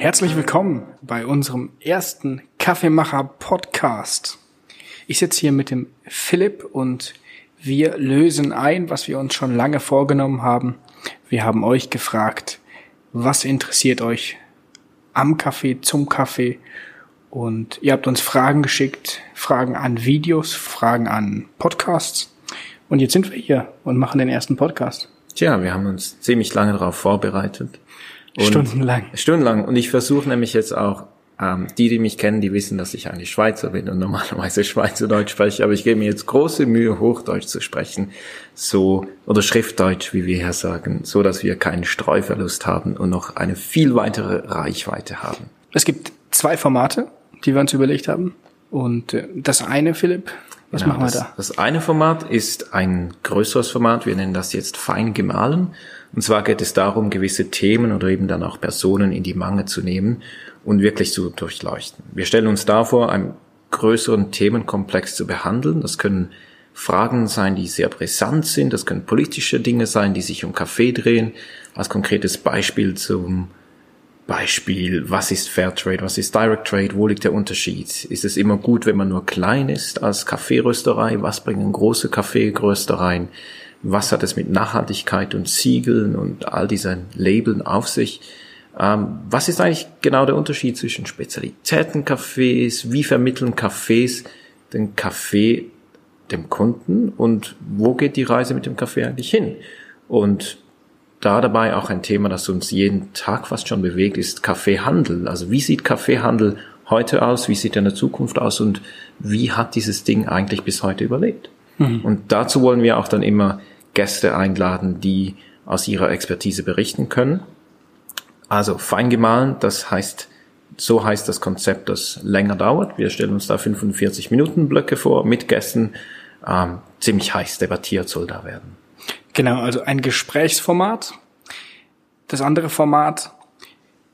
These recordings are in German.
Herzlich willkommen bei unserem ersten Kaffeemacher Podcast. Ich sitze hier mit dem Philipp und wir lösen ein, was wir uns schon lange vorgenommen haben. Wir haben euch gefragt, was interessiert euch am Kaffee, zum Kaffee und ihr habt uns Fragen geschickt, Fragen an Videos, Fragen an Podcasts. Und jetzt sind wir hier und machen den ersten Podcast. Tja, wir haben uns ziemlich lange darauf vorbereitet. Und stundenlang. Stundenlang. Und ich versuche nämlich jetzt auch, ähm, die, die mich kennen, die wissen, dass ich eigentlich Schweizer bin und normalerweise Schweizerdeutsch spreche, aber ich gebe mir jetzt große Mühe, Hochdeutsch zu sprechen, so, oder Schriftdeutsch, wie wir hier sagen, so dass wir keinen Streuverlust haben und noch eine viel weitere Reichweite haben. Es gibt zwei Formate die wir uns überlegt haben. Und äh, das eine, Philipp, was genau, machen wir das, da? Das eine Format ist ein größeres Format. Wir nennen das jetzt fein gemahlen. Und zwar geht es darum, gewisse Themen oder eben dann auch Personen in die Mange zu nehmen und wirklich zu durchleuchten. Wir stellen uns davor, einen größeren Themenkomplex zu behandeln. Das können Fragen sein, die sehr brisant sind. Das können politische Dinge sein, die sich um Kaffee drehen. Als konkretes Beispiel zum Beispiel, was ist Fairtrade, was ist Direct Trade, wo liegt der Unterschied? Ist es immer gut, wenn man nur klein ist als Kaffeerösterei? Was bringen große Kaffeeröstereien? Was hat es mit Nachhaltigkeit und Siegeln und all diesen Labeln auf sich? Ähm, was ist eigentlich genau der Unterschied zwischen Spezialitätencafés? Wie vermitteln Cafés den Kaffee dem Kunden? Und wo geht die Reise mit dem Kaffee eigentlich hin? Und da dabei auch ein Thema, das uns jeden Tag fast schon bewegt, ist Kaffeehandel. Also wie sieht Kaffeehandel heute aus? Wie sieht er in der Zukunft aus? Und wie hat dieses Ding eigentlich bis heute überlebt? Mhm. Und dazu wollen wir auch dann immer Gäste einladen, die aus ihrer Expertise berichten können. Also fein gemahlen, das heißt, so heißt das Konzept, das länger dauert. Wir stellen uns da 45 Minuten Blöcke vor mit Gästen. Ähm, ziemlich heiß debattiert soll da werden. Genau, also ein Gesprächsformat. Das andere Format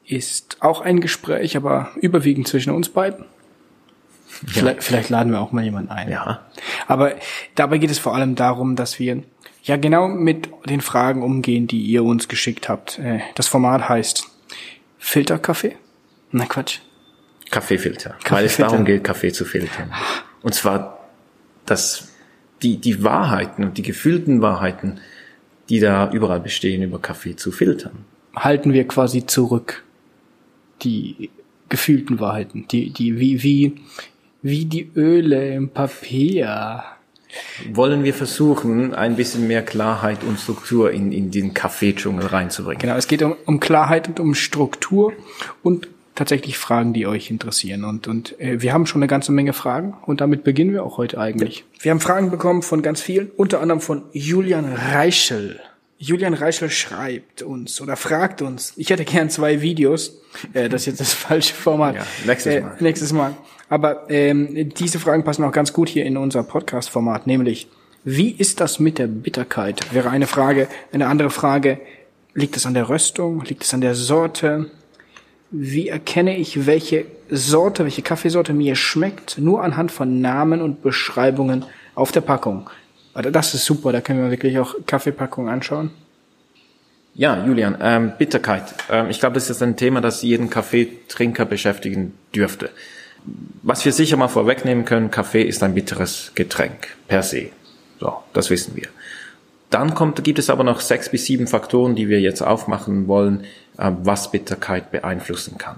ist auch ein Gespräch, aber überwiegend zwischen uns beiden. Ja. Vielleicht, vielleicht laden wir auch mal jemanden ein. Ja. Aber dabei geht es vor allem darum, dass wir ja genau mit den Fragen umgehen, die ihr uns geschickt habt. Äh, das Format heißt Filterkaffee. Na Quatsch. Kaffeefilter. Kaffeefilter. Weil es darum geht, Kaffee zu filtern. Und zwar das die, die Wahrheiten und die gefühlten Wahrheiten, die da überall bestehen, über Kaffee zu filtern. Halten wir quasi zurück die gefühlten Wahrheiten, die, die, wie, wie, wie die Öle im Papier. Wollen wir versuchen, ein bisschen mehr Klarheit und Struktur in, in den Kaffeedschungel reinzubringen? Genau, es geht um, um Klarheit und um Struktur und tatsächlich Fragen, die euch interessieren. Und, und äh, wir haben schon eine ganze Menge Fragen und damit beginnen wir auch heute eigentlich. Wir haben Fragen bekommen von ganz vielen, unter anderem von Julian Reichel. Julian Reichel schreibt uns oder fragt uns, ich hätte gern zwei Videos, äh, das ist jetzt das falsche Format. Ja, nächstes äh, Mal. Äh, nächstes Mal. Aber ähm, diese Fragen passen auch ganz gut hier in unser Podcast-Format, nämlich, wie ist das mit der Bitterkeit? Wäre eine Frage. Eine andere Frage, liegt es an der Röstung? Liegt es an der Sorte? Wie erkenne ich, welche Sorte, welche Kaffeesorte mir schmeckt? Nur anhand von Namen und Beschreibungen auf der Packung. Also das ist super, da können wir wirklich auch Kaffeepackungen anschauen. Ja, Julian, ähm, Bitterkeit. Ähm, ich glaube, das ist ein Thema, das jeden Kaffeetrinker beschäftigen dürfte. Was wir sicher mal vorwegnehmen können, Kaffee ist ein bitteres Getränk per se. So, das wissen wir. Dann kommt, gibt es aber noch sechs bis sieben Faktoren, die wir jetzt aufmachen wollen, was Bitterkeit beeinflussen kann.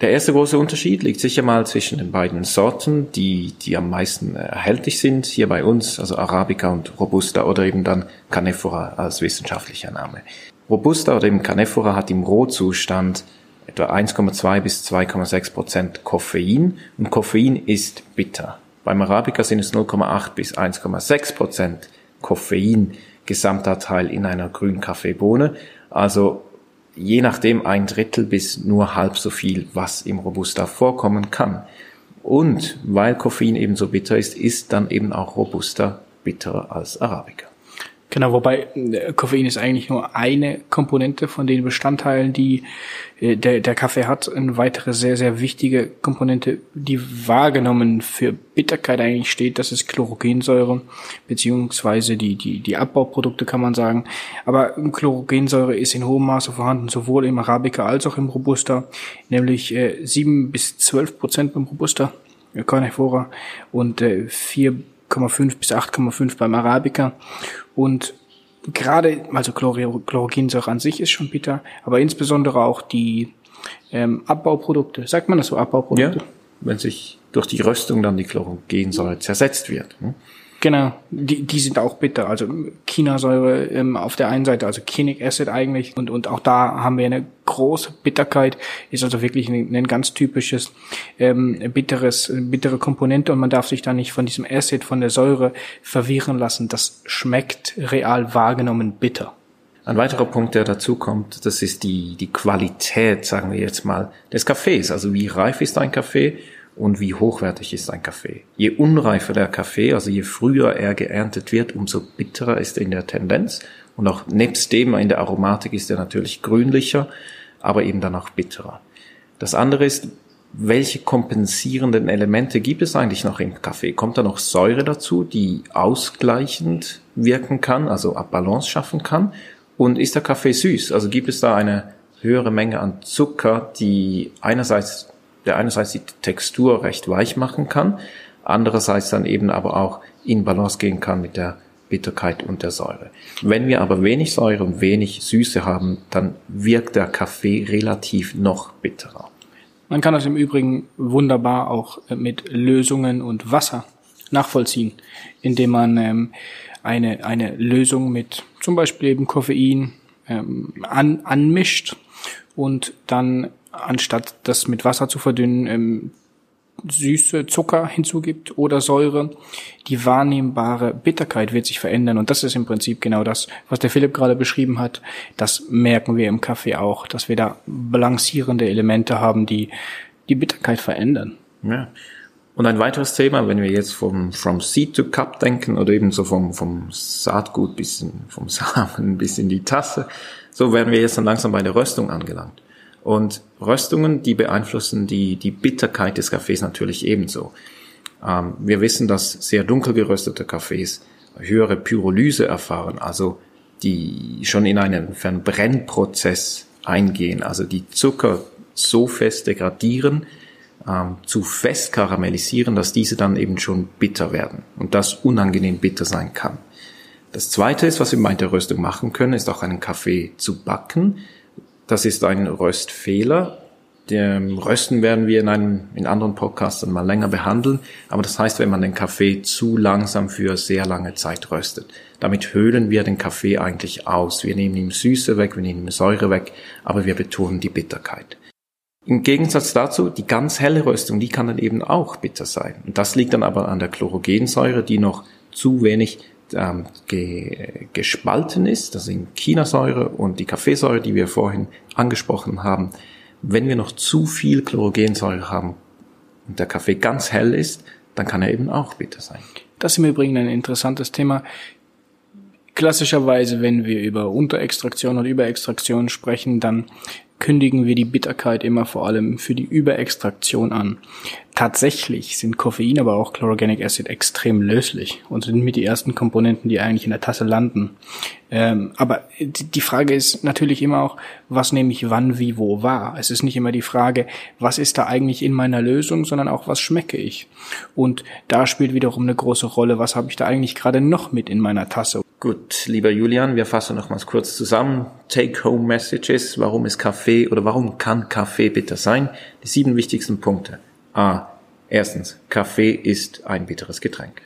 Der erste große Unterschied liegt sicher mal zwischen den beiden Sorten, die, die am meisten erhältlich sind, hier bei uns, also Arabica und Robusta oder eben dann Canephora als wissenschaftlicher Name. Robusta oder eben Canephora hat im Rohzustand etwa 1,2 bis 2,6 Prozent Koffein und Koffein ist bitter. Beim Arabica sind es 0,8 bis 1,6 Prozent Koffein Gesamtanteil in einer grünen Kaffeebohne. Also je nachdem ein Drittel bis nur halb so viel, was im Robusta vorkommen kann. Und weil Koffein eben so bitter ist, ist dann eben auch Robusta bitterer als Arabica. Genau, wobei äh, Koffein ist eigentlich nur eine Komponente von den Bestandteilen, die äh, der, der Kaffee hat. Eine weitere sehr, sehr wichtige Komponente, die wahrgenommen für Bitterkeit eigentlich steht, das ist Chlorogensäure, beziehungsweise die, die, die Abbauprodukte kann man sagen. Aber Chlorogensäure ist in hohem Maße vorhanden, sowohl im Arabica als auch im Robusta, nämlich äh, 7 bis 12 Prozent beim Robusta, Carnivora, und äh, 4,5 bis 8,5 beim Arabica. Und gerade, also Chlorogensäure an sich ist schon bitter, aber insbesondere auch die ähm, Abbauprodukte, sagt man das so, Abbauprodukte? Ja, wenn sich durch die Röstung dann die Chlorogensäure zersetzt wird. Ne? Genau, die, die sind auch bitter. Also Chinasäure ähm, auf der einen Seite, also Kinic Acid eigentlich. Und, und auch da haben wir eine große Bitterkeit. Ist also wirklich ein, ein ganz typisches ähm, bitteres, bittere Komponente. Und man darf sich da nicht von diesem Acid, von der Säure verwirren lassen. Das schmeckt real wahrgenommen bitter. Ein weiterer Punkt, der dazu kommt, das ist die, die Qualität, sagen wir jetzt mal, des Kaffees. Also wie reif ist ein Kaffee? Und wie hochwertig ist ein Kaffee. Je unreifer der Kaffee, also je früher er geerntet wird, umso bitterer ist er in der Tendenz. Und auch nebst dem in der Aromatik ist er natürlich grünlicher, aber eben dann auch bitterer. Das andere ist, welche kompensierenden Elemente gibt es eigentlich noch im Kaffee? Kommt da noch Säure dazu, die ausgleichend wirken kann, also Balance schaffen kann? Und ist der Kaffee süß? Also gibt es da eine höhere Menge an Zucker, die einerseits der einerseits die Textur recht weich machen kann, andererseits dann eben aber auch in Balance gehen kann mit der Bitterkeit und der Säure. Wenn wir aber wenig Säure und wenig Süße haben, dann wirkt der Kaffee relativ noch bitterer. Man kann das im Übrigen wunderbar auch mit Lösungen und Wasser nachvollziehen, indem man ähm, eine, eine Lösung mit zum Beispiel eben Koffein ähm, an, anmischt und dann anstatt das mit Wasser zu verdünnen, ähm, süße Zucker hinzugibt oder Säure, die wahrnehmbare Bitterkeit wird sich verändern. Und das ist im Prinzip genau das, was der Philipp gerade beschrieben hat. Das merken wir im Kaffee auch, dass wir da balancierende Elemente haben, die die Bitterkeit verändern. Ja. Und ein weiteres Thema, wenn wir jetzt vom From Seed to Cup denken oder eben so vom, vom Saatgut bis in, vom Samen bis in die Tasse, so werden wir jetzt dann langsam bei der Röstung angelangt. Und Röstungen, die beeinflussen die, die Bitterkeit des Kaffees natürlich ebenso. Ähm, wir wissen, dass sehr dunkel geröstete Kaffees höhere Pyrolyse erfahren, also die schon in einen Verbrennprozess eingehen, also die Zucker so fest degradieren, ähm, zu fest karamellisieren, dass diese dann eben schon bitter werden und das unangenehm bitter sein kann. Das zweite ist, was wir bei der Röstung machen können, ist auch einen Kaffee zu backen, das ist ein Röstfehler. Den Rösten werden wir in einem, in anderen Podcasts mal länger behandeln. Aber das heißt, wenn man den Kaffee zu langsam für sehr lange Zeit röstet. Damit höhlen wir den Kaffee eigentlich aus. Wir nehmen ihm Süße weg, wir nehmen ihm Säure weg, aber wir betonen die Bitterkeit. Im Gegensatz dazu, die ganz helle Röstung, die kann dann eben auch bitter sein. Und das liegt dann aber an der Chlorogensäure, die noch zu wenig ähm, ge, gespalten ist, das sind Chinasäure und die Kaffeesäure, die wir vorhin angesprochen haben. Wenn wir noch zu viel Chlorogensäure haben und der Kaffee ganz hell ist, dann kann er eben auch bitter sein. Das ist im Übrigen ein interessantes Thema. Klassischerweise, wenn wir über Unterextraktion und Überextraktion sprechen, dann kündigen wir die Bitterkeit immer vor allem für die Überextraktion an. Tatsächlich sind Koffein, aber auch Chlorogenic Acid extrem löslich und sind mit die ersten Komponenten, die eigentlich in der Tasse landen. Ähm, aber die Frage ist natürlich immer auch, was nehme ich wann, wie, wo, wahr. Es ist nicht immer die Frage, was ist da eigentlich in meiner Lösung, sondern auch, was schmecke ich. Und da spielt wiederum eine große Rolle, was habe ich da eigentlich gerade noch mit in meiner Tasse. Gut, lieber Julian, wir fassen nochmals kurz zusammen. Take-Home-Messages, warum ist Kaffee oder warum kann Kaffee bitter sein? Die sieben wichtigsten Punkte. A. Erstens, Kaffee ist ein bitteres Getränk.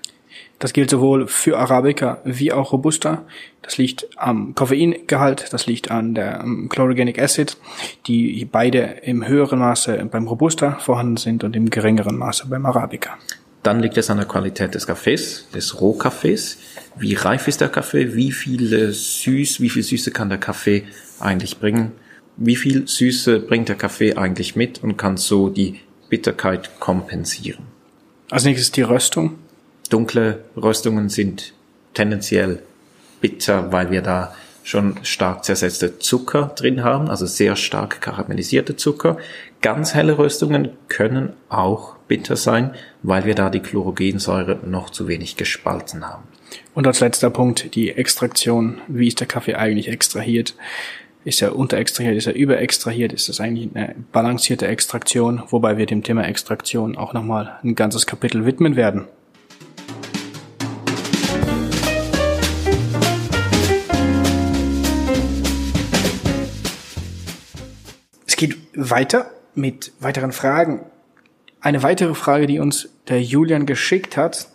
Das gilt sowohl für Arabica wie auch Robusta. Das liegt am Koffeingehalt, das liegt an der um, Chlorogenic Acid, die beide im höheren Maße beim Robusta vorhanden sind und im geringeren Maße beim Arabica. Dann liegt es an der Qualität des Kaffees, des Rohkaffees. Wie reif ist der Kaffee? Wie viel Süß, wie viel Süße kann der Kaffee eigentlich bringen? Wie viel Süße bringt der Kaffee eigentlich mit und kann so die Bitterkeit kompensieren? Als nächstes die Röstung. Dunkle Röstungen sind tendenziell bitter, weil wir da schon stark zersetzte Zucker drin haben, also sehr stark karamellisierte Zucker. Ganz helle Röstungen können auch bitter sein, weil wir da die Chlorogensäure noch zu wenig gespalten haben. Und als letzter Punkt die Extraktion. Wie ist der Kaffee eigentlich extrahiert? Ist er unterextrahiert? Ist er überextrahiert? Ist das eigentlich eine balancierte Extraktion? Wobei wir dem Thema Extraktion auch nochmal ein ganzes Kapitel widmen werden. Es geht weiter mit weiteren Fragen. Eine weitere Frage, die uns der Julian geschickt hat.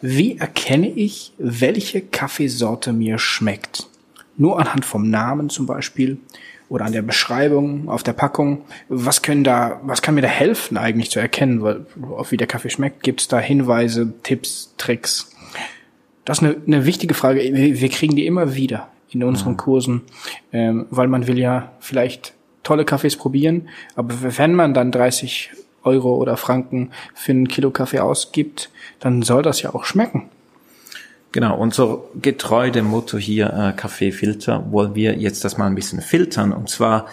Wie erkenne ich, welche Kaffeesorte mir schmeckt? Nur anhand vom Namen zum Beispiel oder an der Beschreibung auf der Packung. Was können da, was kann mir da helfen eigentlich zu erkennen, weil, wie der Kaffee schmeckt? Gibt es da Hinweise, Tipps, Tricks? Das ist eine, eine wichtige Frage. Wir kriegen die immer wieder in unseren mhm. Kursen, ähm, weil man will ja vielleicht tolle Kaffees probieren, aber wenn man dann 30 Euro oder Franken für ein Kilo Kaffee ausgibt, dann soll das ja auch schmecken. Genau, unser getreu dem Motto hier äh, Kaffeefilter wollen wir jetzt das mal ein bisschen filtern. Und zwar,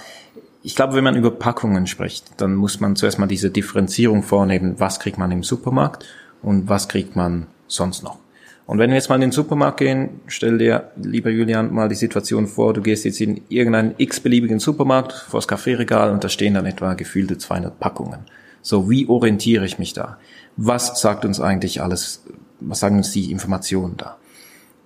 ich glaube, wenn man über Packungen spricht, dann muss man zuerst mal diese Differenzierung vornehmen, was kriegt man im Supermarkt und was kriegt man sonst noch. Und wenn wir jetzt mal in den Supermarkt gehen, stell dir, lieber Julian, mal die Situation vor, du gehst jetzt in irgendeinen x-beliebigen Supermarkt vor das Kaffeeregal und da stehen dann etwa gefühlte 200 Packungen. So, wie orientiere ich mich da? Was sagt uns eigentlich alles was sagen uns die Informationen da?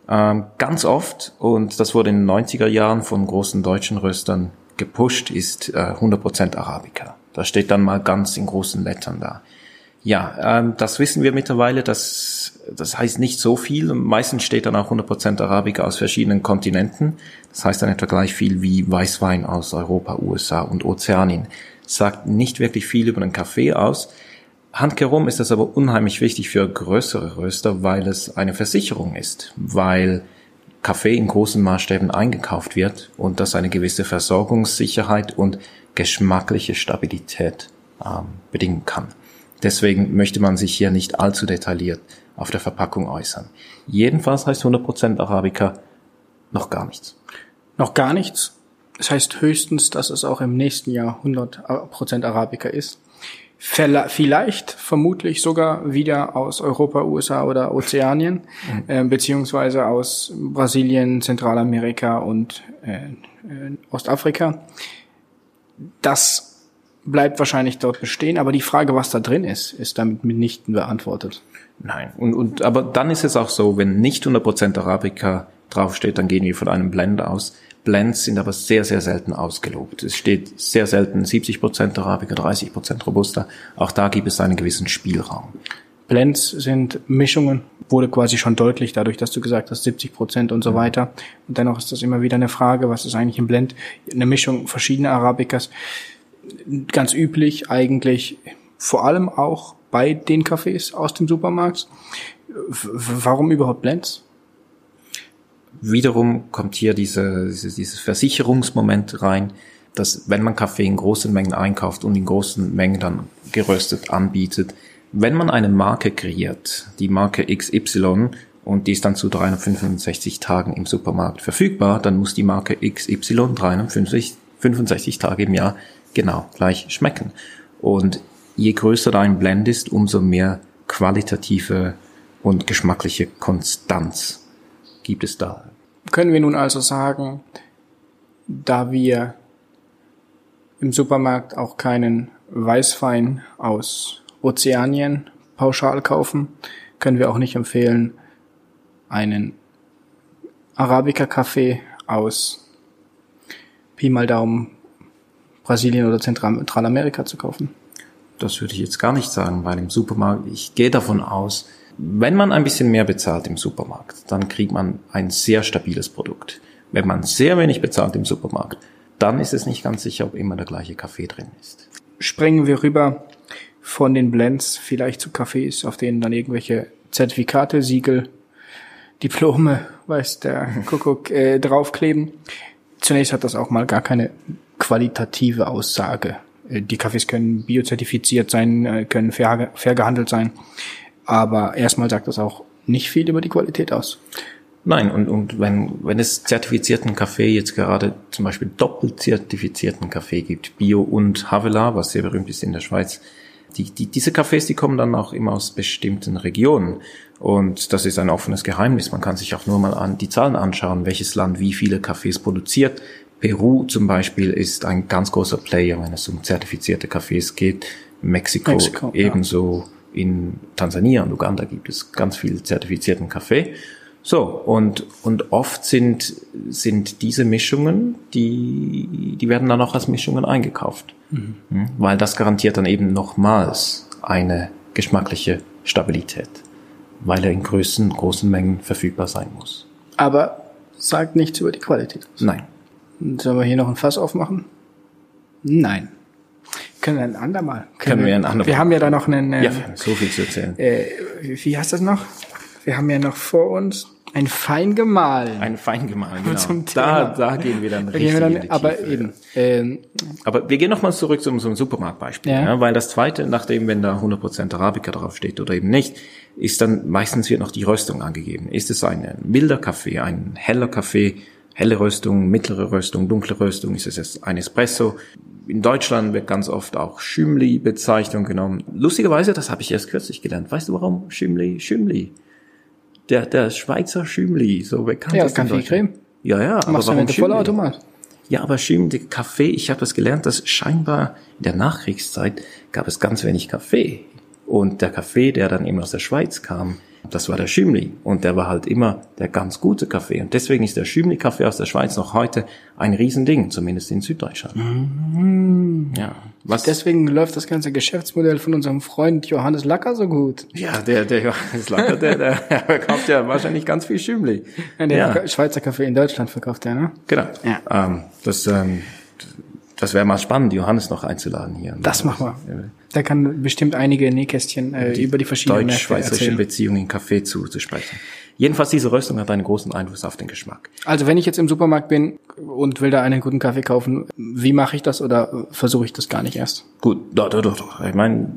Ähm, ganz oft, und das wurde in den 90er Jahren von großen deutschen Röstern gepusht, ist äh, 100% Arabica. Da steht dann mal ganz in großen Lettern da. Ja, ähm, das wissen wir mittlerweile, das, das heißt nicht so viel. Meistens steht dann auch 100% Arabica aus verschiedenen Kontinenten. Das heißt dann etwa gleich viel wie Weißwein aus Europa, USA und Ozeanien. Sagt nicht wirklich viel über den Kaffee aus. Handkerum ist das aber unheimlich wichtig für größere Röster, weil es eine Versicherung ist, weil Kaffee in großen Maßstäben eingekauft wird und das eine gewisse Versorgungssicherheit und geschmackliche Stabilität ähm, bedingen kann. Deswegen möchte man sich hier nicht allzu detailliert auf der Verpackung äußern. Jedenfalls heißt 100% Arabica noch gar nichts. Noch gar nichts? Das heißt höchstens, dass es auch im nächsten Jahr 100% Arabica ist. Vielleicht, vermutlich sogar wieder aus Europa, USA oder Ozeanien, mhm. äh, beziehungsweise aus Brasilien, Zentralamerika und äh, äh, Ostafrika. Das bleibt wahrscheinlich dort bestehen, aber die Frage, was da drin ist, ist damit mitnichten beantwortet. Nein, und, und aber dann ist es auch so, wenn nicht 100% Arabica draufsteht, dann gehen wir von einem Blend aus. Blends sind aber sehr, sehr selten ausgelobt. Es steht sehr selten 70% Arabica, 30% Robusta. Auch da gibt es einen gewissen Spielraum. Blends sind Mischungen, wurde quasi schon deutlich dadurch, dass du gesagt hast 70 Prozent und so mhm. weiter. Und dennoch ist das immer wieder eine Frage, was ist eigentlich ein Blend? Eine Mischung verschiedener Arabicas. Ganz üblich eigentlich, vor allem auch bei den Cafés aus dem Supermarkt. Warum überhaupt Blends? Wiederum kommt hier diese, diese, dieses Versicherungsmoment rein, dass wenn man Kaffee in großen Mengen einkauft und in großen Mengen dann geröstet anbietet, wenn man eine Marke kreiert, die Marke XY, und die ist dann zu 365 Tagen im Supermarkt verfügbar, dann muss die Marke XY 365 Tage im Jahr genau gleich schmecken. Und je größer dein Blend ist, umso mehr qualitative und geschmackliche Konstanz gibt es da. Können wir nun also sagen, da wir im Supermarkt auch keinen Weißwein aus Ozeanien pauschal kaufen, können wir auch nicht empfehlen, einen Arabica-Kaffee aus Pi mal Daumen Brasilien oder Zentralamerika zu kaufen. Das würde ich jetzt gar nicht sagen, weil im Supermarkt, ich gehe davon aus, wenn man ein bisschen mehr bezahlt im Supermarkt, dann kriegt man ein sehr stabiles Produkt. Wenn man sehr wenig bezahlt im Supermarkt, dann ist es nicht ganz sicher, ob immer der gleiche Kaffee drin ist. Springen wir rüber von den Blends vielleicht zu Kaffees, auf denen dann irgendwelche Zertifikate, Siegel, Diplome, weiß der Kuckuck, äh, draufkleben. Zunächst hat das auch mal gar keine qualitative Aussage. Äh, die Kaffees können biozertifiziert sein, äh, können fair, fair gehandelt sein. Aber erstmal sagt das auch nicht viel über die Qualität aus. Nein, und, und wenn, wenn es zertifizierten Kaffee jetzt gerade zum Beispiel doppelt zertifizierten Kaffee gibt, Bio und Havela, was sehr berühmt ist in der Schweiz, die, die, diese Kaffees, die kommen dann auch immer aus bestimmten Regionen. Und das ist ein offenes Geheimnis. Man kann sich auch nur mal an die Zahlen anschauen, welches Land wie viele Kaffees produziert. Peru zum Beispiel ist ein ganz großer Player, wenn es um zertifizierte Kaffees geht. Mexiko, Mexiko, ja. In Tansania und Uganda gibt es ganz viel zertifizierten Kaffee. So, und, und oft sind, sind diese Mischungen, die, die werden dann auch als Mischungen eingekauft. Mhm. Weil das garantiert dann eben nochmals eine geschmackliche Stabilität. Weil er in Größen, großen Mengen verfügbar sein muss. Aber sagt nichts über die Qualität aus. Nein. Sollen wir hier noch ein Fass aufmachen? Nein. Können wir ein andermal. Können wir ein andermal. Wir haben ja da noch einen, äh, Ja, so viel zu erzählen. äh, wie heißt das noch? Wir haben ja noch vor uns ein fein gemahlen. Ein Feingemahl, genau. Zum da, da gehen wir dann Da richtig wir in dann, die aber Tiefe. eben, ähm, Aber wir gehen nochmal zurück zum, zum Supermarktbeispiel, Ja. ja. weil das zweite, nachdem wenn da 100% Arabica drauf steht oder eben nicht, ist dann meistens wird noch die Röstung angegeben. Ist es ein milder Kaffee, ein heller Kaffee, helle Röstung, mittlere Röstung, dunkle Röstung, ist es jetzt ein Espresso? In Deutschland wird ganz oft auch Schümli-Bezeichnung genommen. Lustigerweise, das habe ich erst kürzlich gelernt. Weißt du warum Schümli? Schümli. Der, der Schweizer Schümli, so bekannt Ja, ist in Kaffeecreme. Deutschland. Ja, ja, aber machst du warum mit der Schümli? Vollautomat. Ja, aber Schim, der Kaffee, ich habe das gelernt, dass scheinbar in der Nachkriegszeit gab es ganz wenig Kaffee. Und der Kaffee, der dann eben aus der Schweiz kam, das war der Schümli. Und der war halt immer der ganz gute Kaffee. Und deswegen ist der Schümli-Kaffee aus der Schweiz noch heute ein Riesending, zumindest in Süddeutschland. Ja. Was Deswegen läuft das ganze Geschäftsmodell von unserem Freund Johannes Lacker so gut. ja, der, der Johannes Lacker, der, der, der verkauft ja wahrscheinlich ganz viel Schümli. Ja, der Ja. Schweizer Kaffee in Deutschland verkauft er, ne? Genau. Ja. Ähm, das, ähm, das wäre mal spannend, Johannes noch einzuladen hier. Das machen wir. Der kann bestimmt einige Nähkästchen äh, über die verschiedenen Märkte deutsch-schweizerische erzählen. Beziehungen in Kaffee zu, zu sprechen. Jedenfalls diese Röstung hat einen großen Einfluss auf den Geschmack. Also wenn ich jetzt im Supermarkt bin und will da einen guten Kaffee kaufen, wie mache ich das oder versuche ich das gar nicht erst? Gut, doch, doch, doch, doch. Ich meine,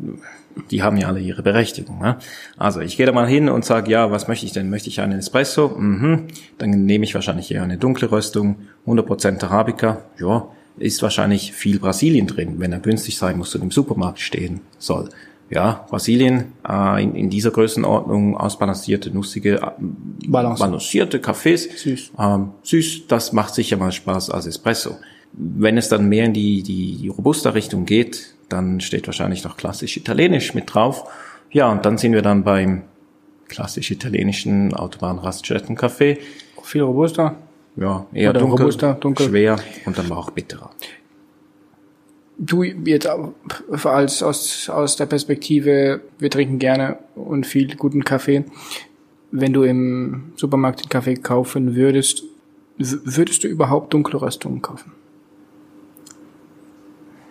die haben ja alle ihre Berechtigung. Ne? Also ich gehe da mal hin und sage, ja, was möchte ich denn? Möchte ich einen Espresso? Mhm. Dann nehme ich wahrscheinlich eher eine dunkle Röstung, 100% Arabica. Ja, ist wahrscheinlich viel Brasilien drin, wenn er günstig sein muss und im Supermarkt stehen soll. Ja, Brasilien äh, in, in dieser Größenordnung ausbalancierte, nussige, äh, Balance. balancierte Kaffees. Süß. Ähm, süß, das macht sicher mal Spaß als Espresso. Wenn es dann mehr in die, die, die Robusta-Richtung geht, dann steht wahrscheinlich noch klassisch italienisch mit drauf. Ja, und dann sind wir dann beim klassisch italienischen Autobahnraststätten-Kaffee. Viel robuster. Ja, eher Oder dunkel, Robusta, dunkel. schwer und dann auch bitterer. Du jetzt als aus, aus der Perspektive, wir trinken gerne und viel guten Kaffee. Wenn du im Supermarkt den Kaffee kaufen würdest, würdest du überhaupt dunkle Röstungen kaufen?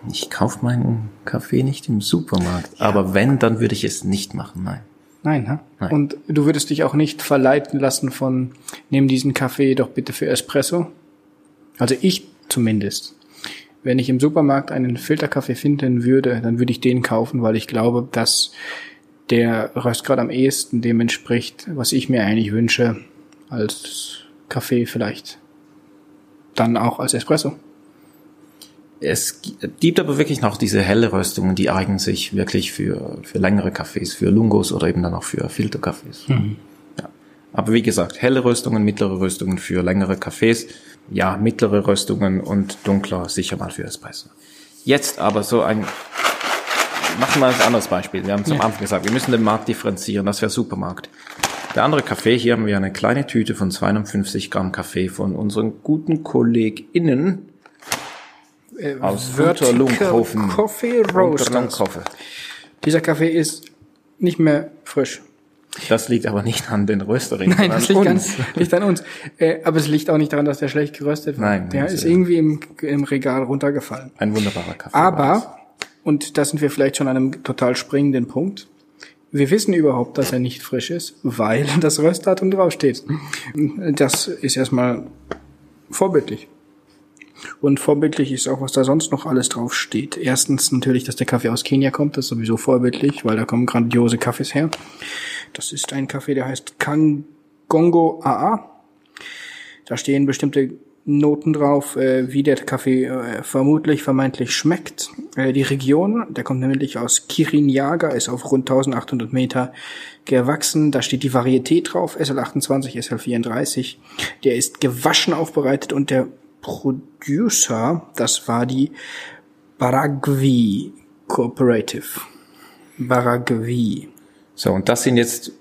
Ich kaufe meinen Kaffee nicht im Supermarkt, aber wenn, dann würde ich es nicht machen, nein. Nein, ne? Nein. Und du würdest dich auch nicht verleiten lassen von, nimm diesen Kaffee doch bitte für Espresso? Also ich zumindest. Wenn ich im Supermarkt einen Filterkaffee finden würde, dann würde ich den kaufen, weil ich glaube, dass der Röstgrad am ehesten dem entspricht, was ich mir eigentlich wünsche, als Kaffee vielleicht. Dann auch als Espresso. Es gibt aber wirklich noch diese helle Röstungen, die eignen sich wirklich für, für längere Kaffees, für Lungos oder eben dann auch für Filterkaffees. Ja. Aber wie gesagt, helle Röstungen, mittlere Röstungen für längere Kaffees, ja, mittlere Röstungen und dunkler sicher mal für Espresso. Jetzt aber so ein, machen wir ein anderes Beispiel. Wir haben zum Ja. Anfang gesagt, wir müssen den Markt differenzieren, das wäre Supermarkt. Der andere Kaffee, hier haben wir eine kleine Tüte von 250 Gramm Kaffee von unseren guten KollegInnen aus Vertical Unterlunghofen. Coffee Roasters. Dieser Kaffee ist nicht mehr frisch. Das liegt aber nicht an den Rösterinnen, Nein, das liegt, sondern an, uns. liegt an uns. Äh, aber es liegt auch nicht daran, dass der schlecht geröstet war. Nein, der ist- irgendwie im, im Regal runtergefallen. Ein wunderbarer Kaffee. Aber, und da sind wir vielleicht schon an einem total springenden Punkt, wir wissen überhaupt, dass er nicht frisch ist, weil das Röstdatum draufsteht. Das ist erstmal vorbildlich. Und vorbildlich ist auch, was da sonst noch alles drauf steht. Erstens natürlich, dass der Kaffee aus Kenia kommt, das ist sowieso vorbildlich, weil da kommen grandiose Kaffees her. Das ist ein Kaffee, der heißt Kangongo AA. Da stehen bestimmte Noten drauf, äh, wie der Kaffee äh, vermutlich, vermeintlich schmeckt. Äh, die Region, der kommt nämlich aus Kirinjaga, ist auf rund 1800 Meter gewachsen. Da steht die Varietät drauf, SL28, SL34. Der ist gewaschen aufbereitet und der Producer, das war die Baragvi Cooperative. Baragvi. So, und das sind jetzt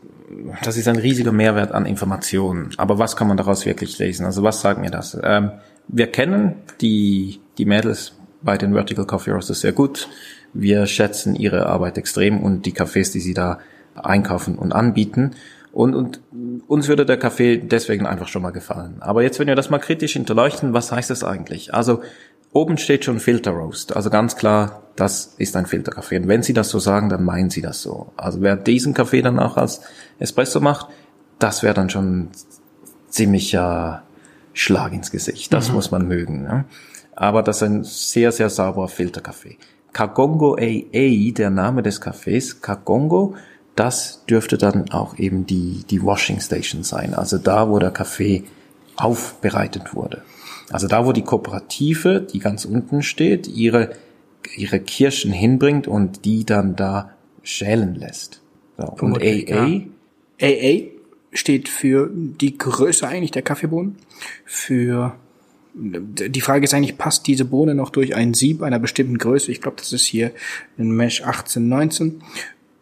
das ist ein riesiger Mehrwert an Informationen. Aber was kann man daraus wirklich lesen? Also was sagt mir das? Ähm, wir kennen die, die Mädels bei den Vertical Coffee Roasters sehr gut. Wir schätzen ihre Arbeit extrem und die Cafés, die sie da einkaufen und anbieten. Und, und uns würde der Kaffee deswegen einfach schon mal gefallen. Aber jetzt, wenn wir das mal kritisch hinterleuchten, was heißt das eigentlich? Also oben steht schon Filter Roast. Also ganz klar, das ist ein Filterkaffee. Und wenn Sie das so sagen, dann meinen Sie das so. Also wer diesen Kaffee dann auch als Espresso macht, das wäre dann schon ziemlicher Schlag ins Gesicht. Das mhm. muss man mögen. Ne? Aber das ist ein sehr, sehr sauberer Filterkaffee. Kagongo AA, der Name des Cafés, Kagongo, das dürfte dann auch eben die, die Washing Station sein. Also da, wo der Kaffee aufbereitet wurde. Also da, wo die Kooperative, die ganz unten steht, ihre, ihre Kirschen hinbringt und die dann da schälen lässt. So. Und AA? AA steht für die Größe eigentlich der Kaffeebohnen. Für die Frage ist eigentlich, passt diese Bohne noch durch ein Sieb einer bestimmten Größe? Ich glaube, das ist hier ein Mesh 18, 19.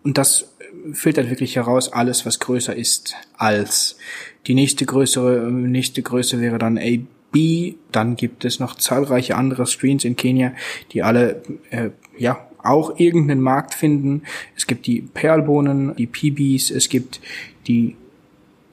Und das filtert wirklich heraus alles, was größer ist als die nächste größere, nächste Größe wäre dann AB. Dann gibt es noch zahlreiche andere Screens in Kenia, die alle äh, ja auch irgendeinen Markt finden. Es gibt die Perlbohnen, die PBs, es gibt die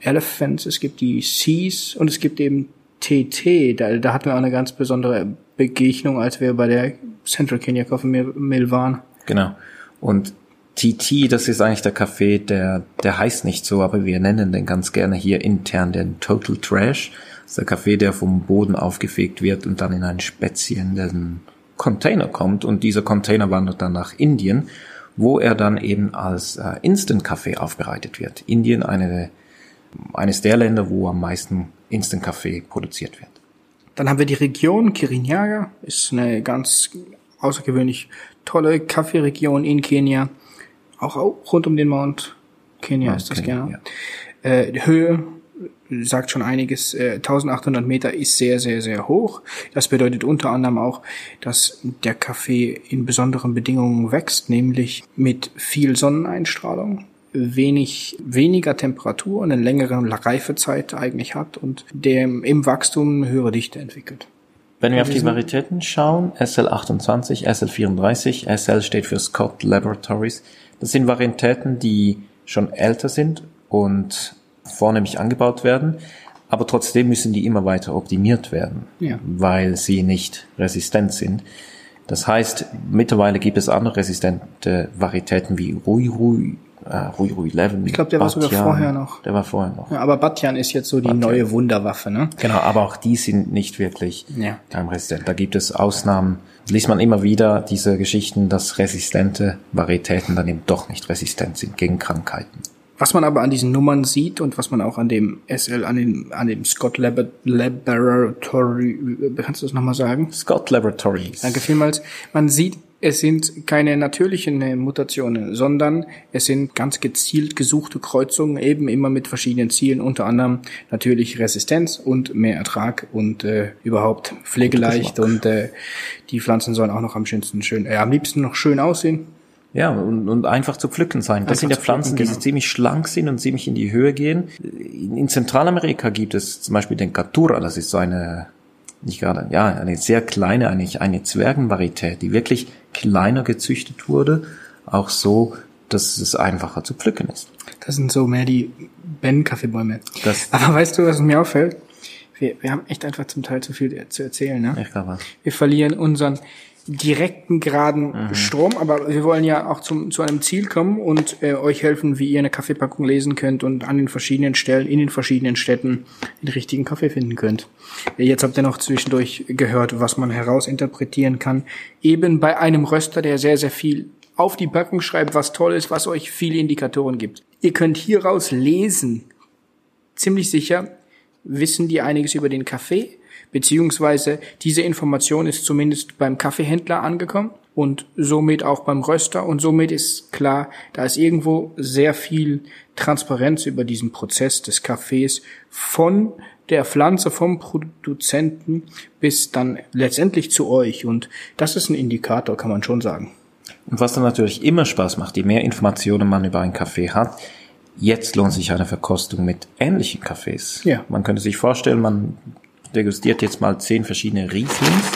Elephants, es gibt die Cs und es gibt eben TT. Da, da hatten wir auch eine ganz besondere Begegnung, als wir bei der Central Kenya Coffee Mill waren. Genau. Und TT, das ist eigentlich der Kaffee, der, der heißt nicht so, aber wir nennen den ganz gerne hier intern den Total Trash. Das ist der Kaffee, der vom Boden aufgefegt wird und dann in einen speziellen Container kommt und dieser Container wandert dann nach Indien, wo er dann eben als äh, Instant-Kaffee aufbereitet wird. Indien eine, eines der Länder, wo am meisten Instant-Kaffee produziert wird. Dann haben wir die Region Kirinyaga, ist eine ganz außergewöhnlich tolle Kaffeeregion in Kenia auch rund um den Mount Kenya ja, ist das Kenya, genau. Ja. Äh, Höhe sagt schon einiges. Äh, 1800 Meter ist sehr, sehr, sehr hoch. Das bedeutet unter anderem auch, dass der Kaffee in besonderen Bedingungen wächst, nämlich mit viel Sonneneinstrahlung wenig, weniger Temperatur und eine längere Reifezeit eigentlich hat und der im Wachstum eine höhere Dichte entwickelt. Wenn wir auf die Varietäten schauen, SL28, SL34, SL steht für Scott Laboratories, das sind Varietäten, die schon älter sind und vornehmlich angebaut werden, aber trotzdem müssen die immer weiter optimiert werden, ja. weil sie nicht resistent sind. Das heißt, mittlerweile gibt es andere resistente Varietäten wie Rui Rui, äh, Rui Rui 11. Ich glaube, der Batyan, war sogar vorher noch. Der war vorher noch. Ja, aber Batyan ist jetzt so die Batyan. neue Wunderwaffe, ne? Genau, aber auch die sind nicht wirklich ja. keimresistent. Da gibt es Ausnahmen, liest man immer wieder diese Geschichten, dass resistente Varietäten dann eben doch nicht resistent sind gegen Krankheiten. Was man aber an diesen Nummern sieht und was man auch an dem SL, an dem, an dem Scott Lab Laboratory, kannst du das nochmal sagen? Scott Laboratories. Danke vielmals. Man sieht es sind keine natürlichen äh, Mutationen, sondern es sind ganz gezielt gesuchte Kreuzungen, eben immer mit verschiedenen Zielen, unter anderem natürlich Resistenz und mehr Ertrag und äh, überhaupt pflegeleicht und äh, die Pflanzen sollen auch noch am schönsten schön, äh, am liebsten noch schön aussehen. Ja, und, und einfach zu pflücken sein. Das einfach sind ja Pflanzen, pflücken, genau. die ziemlich schlank sind und ziemlich in die Höhe gehen. In, in Zentralamerika gibt es zum Beispiel den Catura, das ist so eine nicht gerade, ja, eine sehr kleine, eigentlich eine Zwergenvarität, die wirklich kleiner gezüchtet wurde, auch so, dass es einfacher zu pflücken ist. Das sind so mehr die Ben-Kaffeebäume. Aber weißt du, was mir auffällt? Wir, wir haben echt einfach zum Teil zu viel zu erzählen, ne? Ich glaube. Wir verlieren unseren direkten geraden mhm. Strom, aber wir wollen ja auch zum, zu einem Ziel kommen und äh, euch helfen, wie ihr eine Kaffeepackung lesen könnt und an den verschiedenen Stellen in den verschiedenen Städten den richtigen Kaffee finden könnt. Jetzt habt ihr noch zwischendurch gehört, was man herausinterpretieren kann, eben bei einem Röster, der sehr, sehr viel auf die Packung schreibt, was toll ist, was euch viele Indikatoren gibt. Ihr könnt hieraus lesen, ziemlich sicher, wissen die einiges über den Kaffee, beziehungsweise diese Information ist zumindest beim Kaffeehändler angekommen und somit auch beim Röster und somit ist klar, da ist irgendwo sehr viel Transparenz über diesen Prozess des Kaffees von der Pflanze vom Produzenten bis dann letztendlich zu euch und das ist ein Indikator, kann man schon sagen. Und was dann natürlich immer Spaß macht, je mehr Informationen man über einen Kaffee hat, jetzt lohnt sich eine Verkostung mit ähnlichen Kaffees. Ja. Man könnte sich vorstellen, man degustiert jetzt mal zehn verschiedene Rieslings.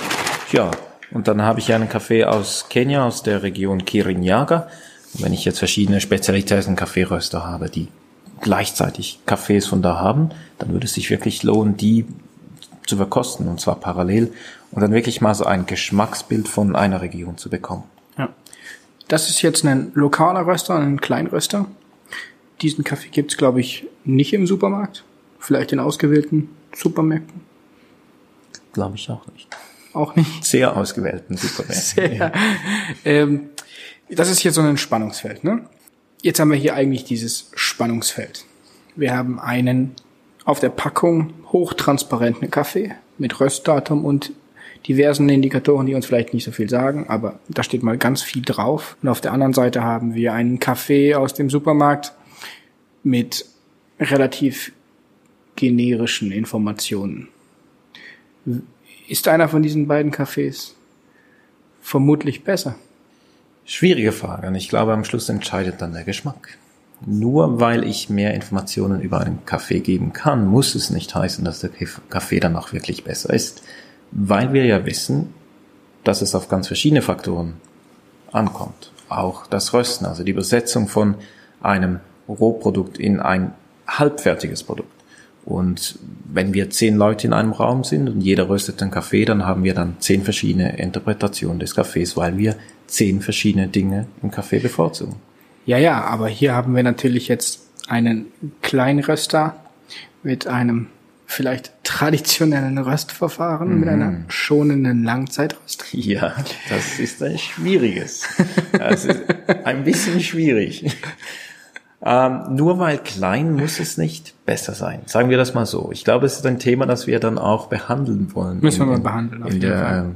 Ja, und dann habe ich einen Kaffee aus Kenia, aus der Region Kirinyaga. Und wenn ich jetzt verschiedene Spezialitäten Kaffeeröster habe, die gleichzeitig Kaffees von da haben, dann würde es sich wirklich lohnen, die zu verkosten, und zwar parallel, und dann wirklich mal so ein Geschmacksbild von einer Region zu bekommen. Ja. Das ist jetzt ein lokaler Röster, ein Kleinröster. Diesen Kaffee gibt's glaube ich, nicht im Supermarkt. Vielleicht in ausgewählten Supermärkten. Glaube ich auch nicht. Auch nicht. Sehr ausgewählten Supermärkten. Sehr. Ja. Ähm, das ist hier so ein Spannungsfeld. Ne? Jetzt haben wir hier eigentlich dieses Spannungsfeld. Wir haben einen auf der Packung hochtransparenten Kaffee mit Röstdatum und diversen Indikatoren, die uns vielleicht nicht so viel sagen, aber da steht mal ganz viel drauf. Und auf der anderen Seite haben wir einen Kaffee aus dem Supermarkt mit relativ generischen Informationen. Ist einer von diesen beiden Cafés vermutlich besser? Schwierige Frage. Und ich glaube, am Schluss entscheidet dann der Geschmack. Nur weil ich mehr Informationen über einen Kaffee geben kann, muss es nicht heißen, dass der Kaffee dann auch wirklich besser ist. Weil wir ja wissen, dass es auf ganz verschiedene Faktoren ankommt. Auch das Rösten, also die Übersetzung von einem Rohprodukt in ein halbfertiges Produkt. Und wenn wir zehn Leute in einem Raum sind und jeder röstet einen Kaffee, dann haben wir dann zehn verschiedene Interpretationen des Kaffees, weil wir zehn verschiedene Dinge im Kaffee bevorzugen. Ja, ja, aber hier haben wir natürlich jetzt einen Kleinröster mit einem vielleicht traditionellen Röstverfahren, mhm. mit einer mhm. schonenden Langzeitröst. Ja, das ist ein schwieriges. Das ist ein bisschen schwierig. Ähm, nur weil klein muss es nicht besser sein. Sagen wir das mal so. Ich glaube, es ist ein Thema, das wir dann auch behandeln wollen. Müssen wir mal behandeln. Auf in, der, Fall. Ähm,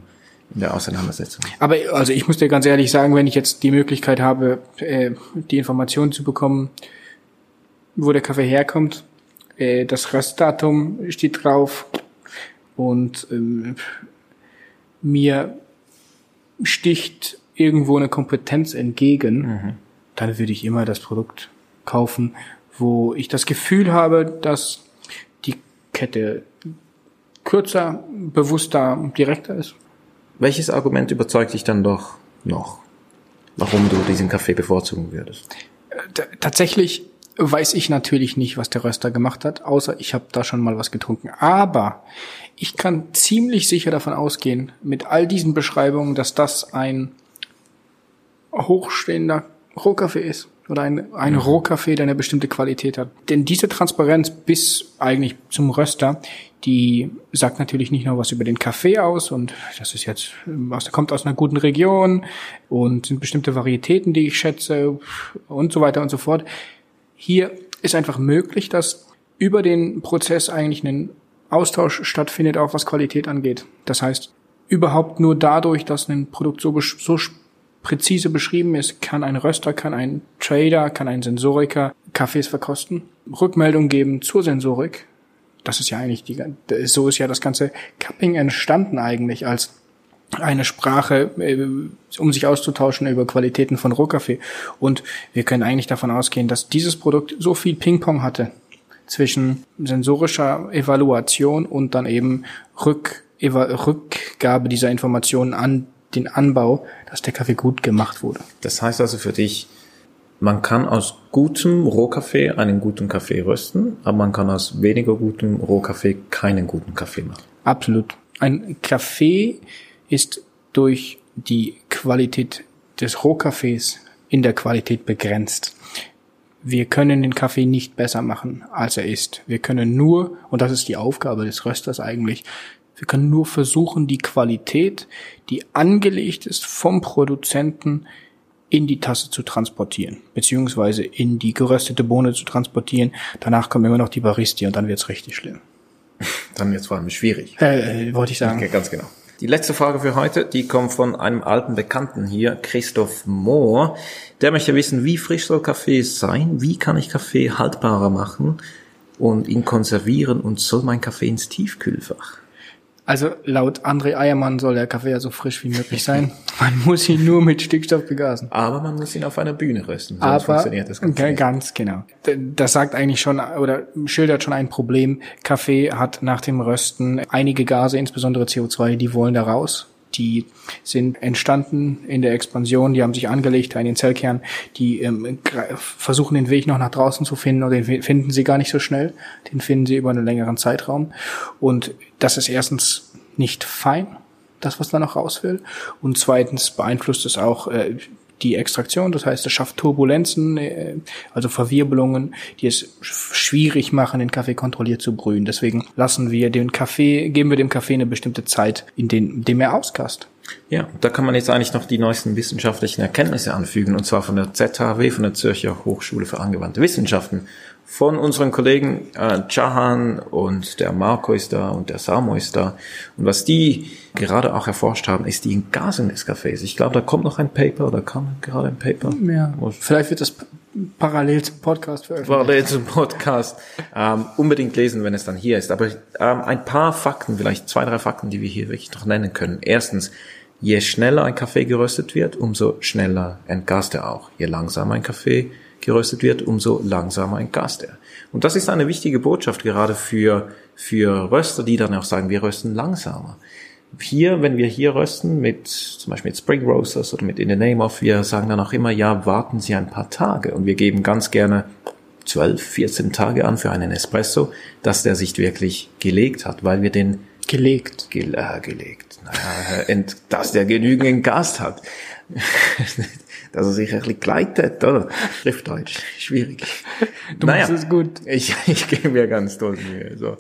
in der Auseinandersetzung. Aber also ich muss dir ganz ehrlich sagen, wenn ich jetzt die Möglichkeit habe, äh, die Information zu bekommen, wo der Kaffee herkommt, äh, das Röstdatum steht drauf und ähm, mir sticht irgendwo eine Kompetenz entgegen, mhm. dann würde ich immer das Produkt kaufen, wo ich das Gefühl habe, dass die Kette kürzer, bewusster, direkter ist. Welches Argument überzeugt dich dann doch noch, warum du diesen Kaffee bevorzugen würdest? T tatsächlich weiß ich natürlich nicht, was der Röster gemacht hat, außer ich habe da schon mal was getrunken. Aber ich kann ziemlich sicher davon ausgehen, mit all diesen Beschreibungen, dass das ein hochstehender Rohkaffee ist oder ein, ein mhm. Rohkaffee, der eine bestimmte Qualität hat. Denn diese Transparenz bis eigentlich zum Röster, die sagt natürlich nicht nur was über den Kaffee aus und das ist jetzt, was kommt aus einer guten Region und sind bestimmte Varietäten, die ich schätze und so weiter und so fort. Hier ist einfach möglich, dass über den Prozess eigentlich ein Austausch stattfindet, auch was Qualität angeht. Das heißt, überhaupt nur dadurch, dass ein Produkt so, so präzise beschrieben ist, kann ein Röster, kann ein Trader, kann ein Sensoriker Kaffees verkosten, Rückmeldung geben zur Sensorik. Das ist ja eigentlich die, so ist ja das ganze Cupping entstanden eigentlich als eine Sprache, äh, um sich auszutauschen über Qualitäten von Rohkaffee. Und wir können eigentlich davon ausgehen, dass dieses Produkt so viel Ping-Pong hatte zwischen sensorischer Evaluation und dann eben Rück, Rückgabe dieser Informationen an den Anbau, dass der Kaffee gut gemacht wurde. Das heißt also für dich, man kann aus gutem Rohkaffee einen guten Kaffee rösten, aber man kann aus weniger gutem Rohkaffee keinen guten Kaffee machen. Absolut. Ein Kaffee ist durch die Qualität des Rohkaffees in der Qualität begrenzt. Wir können den Kaffee nicht besser machen, als er ist. Wir können nur, und das ist die Aufgabe des Rösters eigentlich, wir können nur versuchen, die Qualität, die angelegt ist vom Produzenten, in die Tasse zu transportieren, beziehungsweise in die geröstete Bohne zu transportieren. Danach kommen immer noch die Baristi und dann wird's richtig schlimm. dann wird es vor allem schwierig. Äh, äh, wollte ich sagen. Okay, ganz genau. Die letzte Frage für heute, die kommt von einem alten Bekannten hier, Christoph Mohr. Der möchte wissen, wie frisch soll Kaffee sein? Wie kann ich Kaffee haltbarer machen und ihn konservieren und soll mein Kaffee ins Tiefkühlfach? Also laut André Eiermann soll der Kaffee ja so frisch wie möglich sein. Man muss ihn nur mit Stickstoff begasen. Aber man muss ihn auf einer Bühne rösten. Sonst Aber funktioniert das Ganze Ga- nicht. ganz genau. Das sagt eigentlich schon oder schildert schon ein Problem. Kaffee hat nach dem Rösten einige Gase, insbesondere CO2, die wollen da raus. Die sind entstanden in der Expansion, die haben sich angelegt in den Zellkern, die ähm, versuchen den Weg noch nach draußen zu finden und den fi- finden sie gar nicht so schnell. Den finden sie über einen längeren Zeitraum. Und das ist erstens nicht fein, das, was da noch raus will. Und zweitens beeinflusst es auch äh, die Extraktion, das heißt, es schafft Turbulenzen, äh, also Verwirbelungen, die es sch- schwierig machen, den Kaffee kontrolliert zu brühen. Deswegen lassen wir den Kaffee, geben wir dem Kaffee eine bestimmte Zeit, in den, dem er auskast. Ja, da kann man jetzt eigentlich noch die neuesten wissenschaftlichen Erkenntnisse anfügen, und zwar von der ZHW, von der Zürcher Hochschule für angewandte Wissenschaften, von unseren Kollegen äh, Jahan und der Marco ist da und der Samo ist da. Und was die gerade auch erforscht haben, ist die Entgasung des Kaffees. Ich glaube, da kommt noch ein Paper oder kam gerade ein Paper. Ja. Vielleicht wird das parallel zum Podcast veröffentlicht. Parallel zum Podcast. Ähm, unbedingt lesen, wenn es dann hier ist. Aber ähm, ein paar Fakten, vielleicht zwei, drei Fakten, die wir hier wirklich noch nennen können. Erstens, je schneller ein Kaffee geröstet wird, umso schneller entgast er auch. Je langsamer ein Kaffee geröstet wird, umso langsamer entgast er. Und das ist eine wichtige Botschaft gerade für, für Röster, die dann auch sagen, wir rösten langsamer. Hier, wenn wir hier rösten mit zum Beispiel mit Spring Roasters oder mit In the Name of, wir sagen dann auch immer, ja, warten Sie ein paar Tage. Und wir geben ganz gerne 12, 14 Tage an für einen Espresso, dass der sich wirklich gelegt hat, weil wir den Gelegt. gel äh, gelegt, naja, ent, dass der genügend entgast hat. dass er sich ein bisschen gleitet, oder? Schriftdeutsch, schwierig. Du machst es gut. Ich, ich gebe mir ganz toll Mühe. So.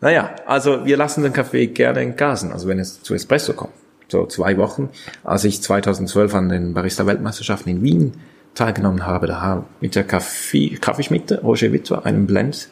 Naja, also wir lassen den Kaffee gerne entgasen, also wenn es zu Espresso kommt. So zwei Wochen, als ich 2012 an den Barista-Weltmeisterschaften in Wien teilgenommen habe, da haben mit der Kaffee, Kaffeeschmiede Roger Witwer einen Blend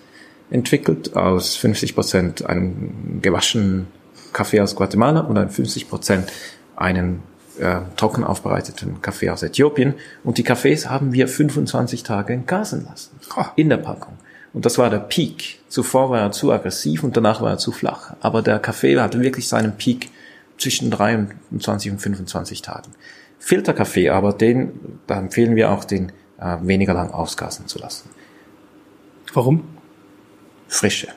entwickelt aus 50 Prozent einem gewaschenen Kaffee aus Guatemala und dann 50 Prozent einen äh, trocken aufbereiteten Kaffee aus Äthiopien. Und die Kaffees haben wir 25 Tage entgasen lassen. Oh. In der Packung. Und das war der Peak. Zuvor war er zu aggressiv und danach war er zu flach. Aber der Kaffee hatte wirklich seinen Peak zwischen 23 und 25 Tagen. Filterkaffee aber, den, da empfehlen wir auch, den äh, weniger lang ausgasen zu lassen. Warum? Frische.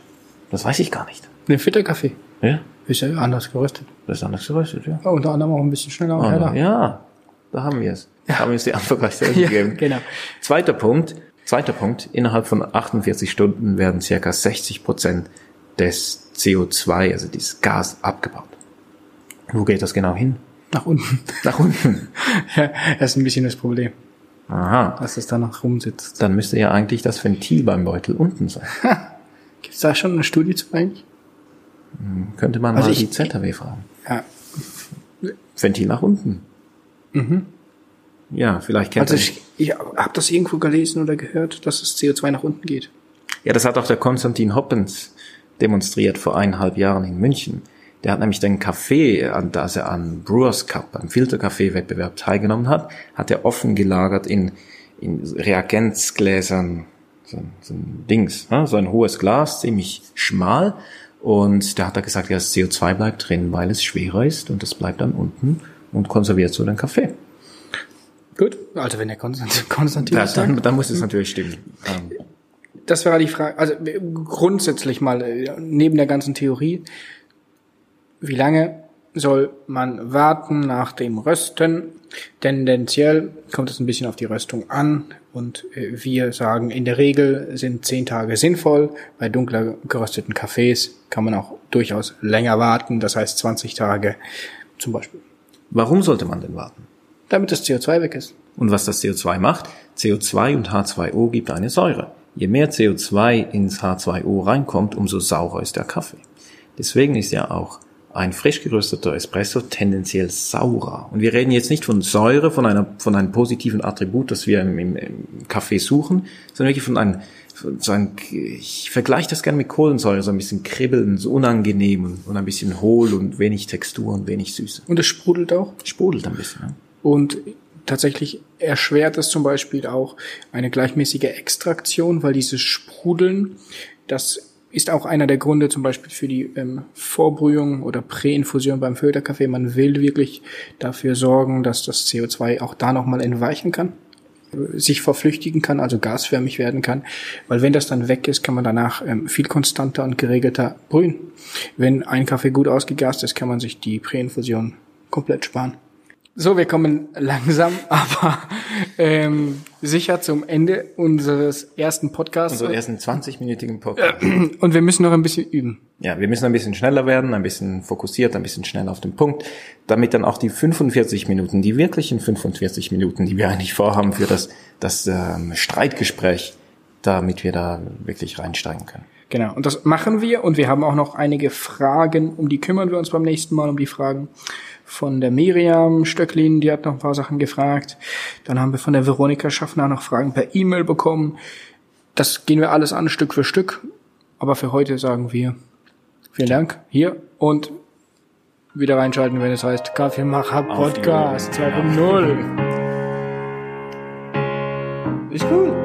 Das weiß ich gar nicht. Den Filterkaffee. Ja? Ist ja anders geröstet. Das ist anders geröstet, ja. Ja, unter anderem auch ein bisschen schneller und Ah, heller. ja, da haben wir es. Da haben wir uns die Antwort gleich selber Ja, gegeben. genau. Zweiter Punkt. Zweiter Punkt. Innerhalb von 48 Stunden werden circa 60 Prozent des CO2, also dieses Gas, abgebaut. Wo geht das genau hin? Nach unten. Nach unten. ja, das ist ein bisschen das Problem, Aha. dass es da noch rumsitzt. Dann müsste ja eigentlich das Ventil beim Beutel unten sein. Da schon eine Studie zu eigentlich? Könnte man Also mal ich- die ZHW fragen. Ja. Ventil nach unten. Ja, vielleicht kennt Also ich, ich habe das irgendwo gelesen oder gehört, dass das CO2 nach unten geht. Ja, das hat auch der Konstantin Hoppens demonstriert vor eineinhalb Jahren in München. Der hat nämlich den Kaffee, an das er an Brewers Cup, am Filterkaffee-Wettbewerb teilgenommen hat, hat er offen gelagert in, in Reagenzgläsern, so, ein- so ein Dings, ne? so ein hohes Glas, ziemlich schmal. Und da hat er gesagt, ja, das CO2 bleibt drin, weil es schwerer ist und das bleibt dann unten und konserviert so den Kaffee. Gut. Also wenn der Konstantin, Konstantin das dann, dann muss es natürlich stimmen. Ähm, Das wäre die Frage, also grundsätzlich mal, äh, neben der ganzen Theorie, wie lange soll man warten nach dem Rösten? Tendenziell kommt es ein bisschen auf die Röstung an und äh, wir sagen, in der Regel sind zehn Tage sinnvoll. Bei dunkler gerösteten Kaffees kann man auch durchaus länger warten, das heißt 20 Tage zum Beispiel, warum sollte man denn warten? damit das CO2 weg ist. Und was das CO2 macht? CO2 und H2O gibt eine Säure. Je mehr CO2 ins H2O reinkommt, umso saurer ist der Kaffee. Deswegen ist ja auch ein frisch gerösteter Espresso tendenziell saurer. Und wir reden jetzt nicht von Säure, von einer, von einem positiven Attribut, das wir im, im, im Kaffee suchen, sondern wirklich von einem, so ein, ich vergleiche das gerne mit Kohlensäure, so ein bisschen kribbeln, so unangenehm und, und ein bisschen hohl und wenig Textur und wenig Süße. Und es sprudelt auch? Sprudelt ein bisschen, ja. Und tatsächlich erschwert es zum Beispiel auch eine gleichmäßige Extraktion, weil dieses Sprudeln, das ist auch einer der Gründe zum Beispiel für die ähm, Vorbrühung oder Präinfusion beim Filterkaffee. Man will wirklich dafür sorgen, dass das CO2 auch da nochmal entweichen kann sich verflüchtigen kann, also gasförmig werden kann, weil wenn das dann weg ist, kann man danach ähm, viel konstanter und geregelter brühen. Wenn ein Kaffee gut ausgegast ist, kann man sich die Präinfusion komplett sparen. So, wir kommen langsam, aber ähm, sicher zum Ende unseres ersten Podcasts. Unserer ersten 20-minütigen Podcast. Und wir müssen noch ein bisschen üben. Ja, wir müssen ein bisschen schneller werden, ein bisschen fokussiert, ein bisschen schneller auf den Punkt, damit dann auch die 45 Minuten, die wirklichen 45 Minuten, die wir eigentlich vorhaben für das, das ähm, Streitgespräch, damit wir da wirklich reinsteigen können. Genau, und das machen wir. Und wir haben auch noch einige Fragen, um die kümmern wir uns beim nächsten Mal, um die Fragen von der Miriam Stöcklin, die hat noch ein paar Sachen gefragt. Dann haben wir von der Veronika Schaffner noch Fragen per E-Mail bekommen. Das gehen wir alles an, Stück für Stück. Aber für heute sagen wir vielen Dank hier und wieder reinschalten, wenn es heißt Kaffeemacher Podcast 2.0. Ist cool.